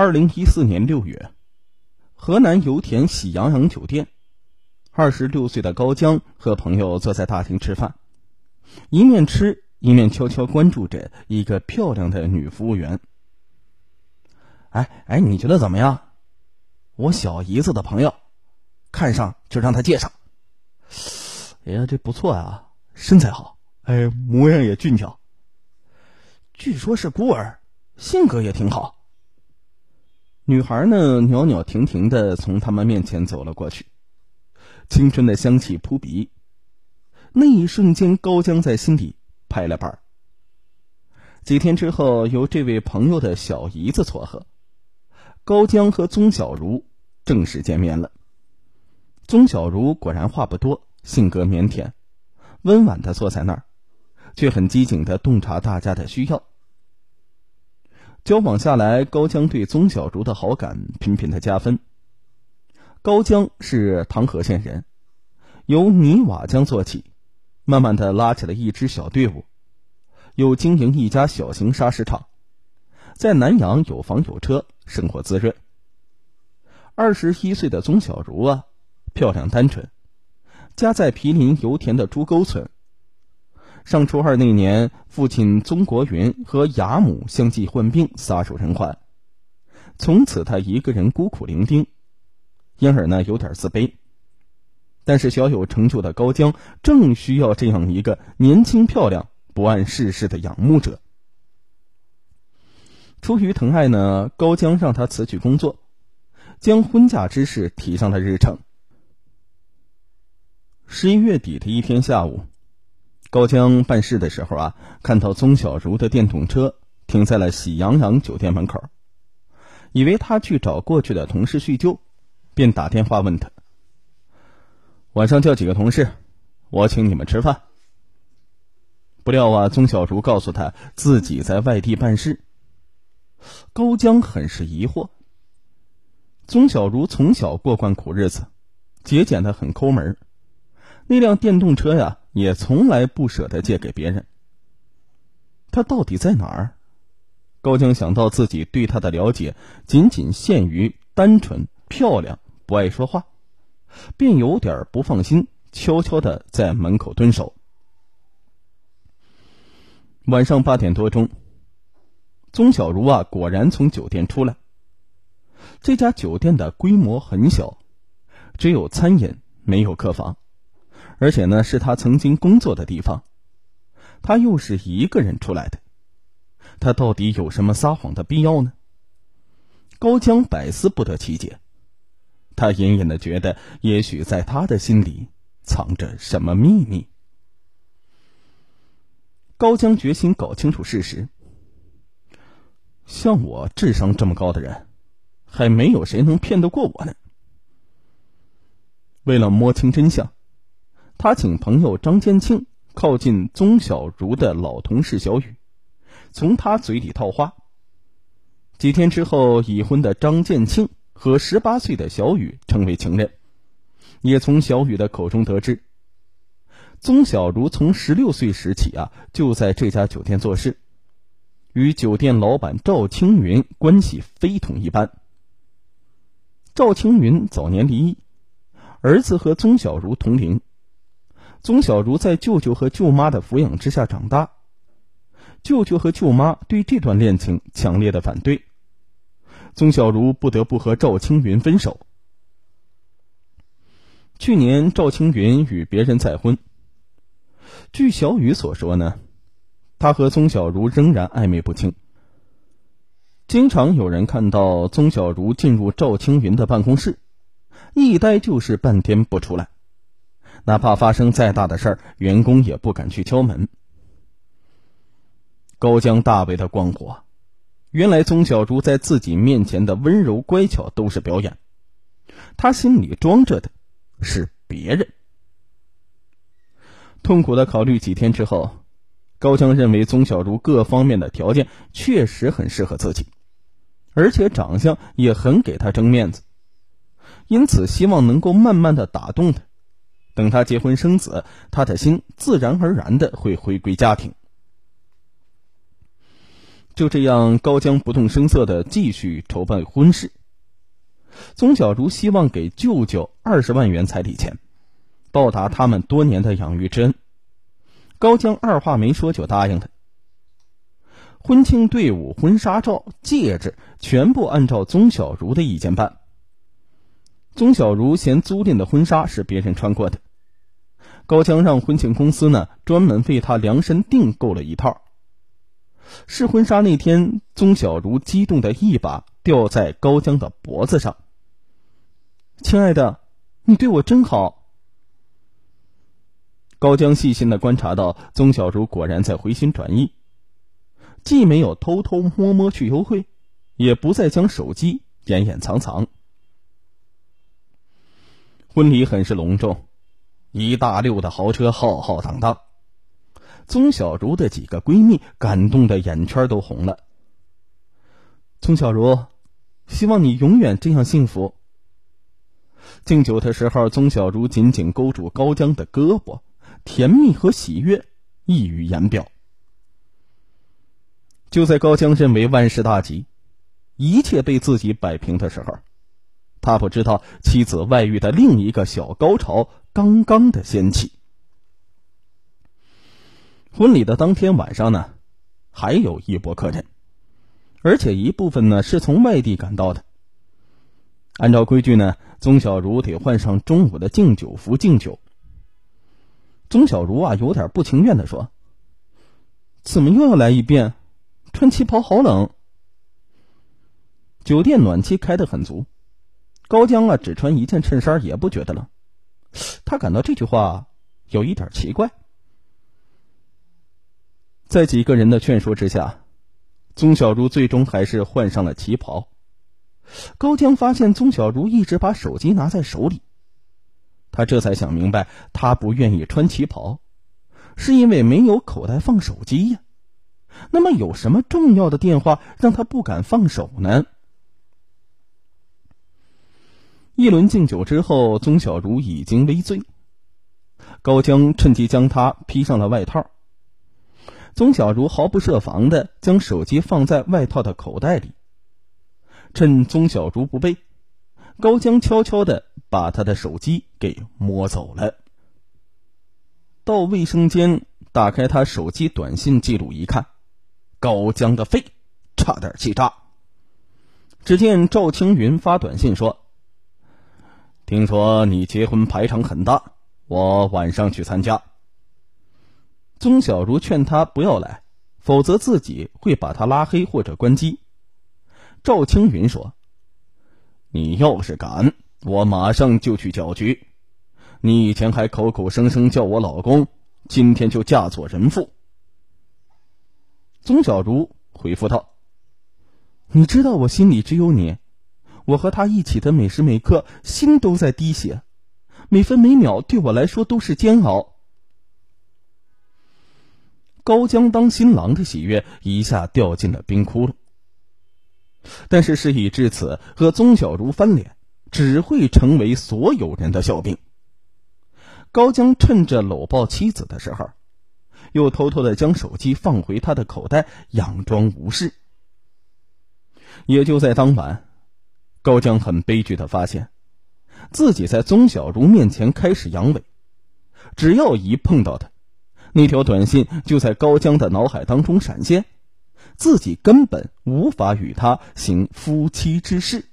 二零一四年六月，河南油田喜羊羊酒店，二十六岁的高江和朋友坐在大厅吃饭，一面吃一面悄悄关注着一个漂亮的女服务员。哎哎，你觉得怎么样？我小姨子的朋友，看上就让她介绍。哎呀，这不错啊，身材好，哎，模样也俊俏。据说是孤儿，性格也挺好。女孩呢，袅袅婷婷的从他们面前走了过去，青春的香气扑鼻。那一瞬间，高江在心里拍了板儿。几天之后，由这位朋友的小姨子撮合，高江和宗小茹正式见面了。宗小茹果然话不多，性格腼腆，温婉的坐在那儿，却很机警的洞察大家的需要。交往下来，高江对宗小茹的好感频频的加分。高江是唐河县人，由泥瓦匠做起，慢慢的拉起了一支小队伍，又经营一家小型砂石厂，在南阳有房有车，生活滋润。二十一岁的宗小茹啊，漂亮单纯，家在毗邻油田的朱沟村。上初二那年，父亲宗国云和养母相继患病，撒手人寰，从此他一个人孤苦伶仃，因而呢有点自卑。但是小有成就的高江正需要这样一个年轻漂亮、不谙世事的仰慕者。出于疼爱呢，高江让他辞去工作，将婚嫁之事提上了日程。十一月底的一天下午。高江办事的时候啊，看到宗小茹的电动车停在了喜羊羊酒店门口，以为他去找过去的同事叙旧，便打电话问他：“晚上叫几个同事，我请你们吃饭。”不料啊，宗小茹告诉他自己在外地办事。高江很是疑惑。宗小茹从小过惯苦日子，节俭的很抠门那辆电动车呀。也从来不舍得借给别人。他到底在哪儿？高江想到自己对他的了解仅仅限于单纯、漂亮、不爱说话，便有点不放心，悄悄的在门口蹲守。晚上八点多钟，宗小茹啊，果然从酒店出来。这家酒店的规模很小，只有餐饮，没有客房。而且呢，是他曾经工作的地方，他又是一个人出来的，他到底有什么撒谎的必要呢？高江百思不得其解，他隐隐的觉得，也许在他的心里藏着什么秘密。高江决心搞清楚事实。像我智商这么高的人，还没有谁能骗得过我呢。为了摸清真相。他请朋友张建庆靠近宗小茹的老同事小雨，从他嘴里套话。几天之后，已婚的张建庆和十八岁的小雨成为情人。也从小雨的口中得知，宗小茹从十六岁时起啊，就在这家酒店做事，与酒店老板赵青云关系非同一般。赵青云早年离异，儿子和宗小茹同龄。宗小茹在舅舅和舅妈的抚养之下长大，舅舅和舅妈对这段恋情强烈的反对，宗小茹不得不和赵青云分手。去年赵青云与别人再婚，据小雨所说呢，他和宗小茹仍然暧昧不清，经常有人看到宗小茹进入赵青云的办公室，一待就是半天不出来。哪怕发生再大的事儿，员工也不敢去敲门。高江大为的光火，原来宗小茹在自己面前的温柔乖巧都是表演，他心里装着的是别人。痛苦的考虑几天之后，高江认为宗小茹各方面的条件确实很适合自己，而且长相也很给他争面子，因此希望能够慢慢的打动他。等他结婚生子，他的心自然而然的会回归家庭。就这样，高江不动声色的继续筹办婚事。宗小如希望给舅舅二十万元彩礼钱，报答他们多年的养育之恩。高江二话没说就答应了。婚庆队伍、婚纱照、戒指全部按照宗小如的意见办。宗小如嫌租赁的婚纱是别人穿过的，高江让婚庆公司呢专门为他量身订购了一套。试婚纱那天，宗小如激动的一把吊在高江的脖子上。亲爱的，你对我真好。高江细心的观察到，宗小如果然在回心转意，既没有偷偷摸摸去幽会，也不再将手机掩掩藏藏。婚礼很是隆重，一大溜的豪车浩浩荡荡。宗小如的几个闺蜜感动的眼圈都红了。宗小如，希望你永远这样幸福。敬酒的时候，宗小如紧紧勾住高江的胳膊，甜蜜和喜悦溢于言表。就在高江认为万事大吉，一切被自己摆平的时候，他不知道妻子外遇的另一个小高潮刚刚的掀起。婚礼的当天晚上呢，还有一波客人，而且一部分呢是从外地赶到的。按照规矩呢，宗小如得换上中午的敬酒服敬酒。宗小如啊，有点不情愿的说：“怎么又要来一遍？穿旗袍好冷。”酒店暖气开得很足，高江啊只穿一件衬衫也不觉得冷。他感到这句话有一点奇怪。在几个人的劝说之下，宗小如最终还是换上了旗袍。高江发现宗小如一直把手机拿在手里，他这才想明白，他不愿意穿旗袍，是因为没有口袋放手机呀。那么有什么重要的电话让他不敢放手呢？一轮敬酒之后，宗小如已经微醉，高江趁机将他披上了外套。宗小如毫不设防的将手机放在外套的口袋里，趁宗小如不备，高江悄悄的把他的手机给摸走了。到卫生间打开他手机短信记录一看，高江的肺差点气炸。只见赵青云发短信说：“听说你结婚排场很大，我晚上去参加。”宗小如劝他不要来，否则自己会把他拉黑或者关机。赵青云说：“你要是敢，我马上就去搅局。你以前还口口声声叫我老公，今天就嫁作人妇。”宗小如回复道：“你知道我心里只有你，我和他一起的每时每刻，心都在滴血，每分每秒对我来说都是煎熬。”高江当新郎的喜悦一下掉进了冰窟窿。但是事已至此，和宗小如翻脸只会成为所有人的笑柄。高江趁着搂抱妻子的时候，又偷偷的将手机放回他的口袋，佯装无事。也就在当晚，高江很悲剧的发现，自己在宗小如面前开始阳痿，只要一碰到他。那条短信就在高江的脑海当中闪现，自己根本无法与他行夫妻之事。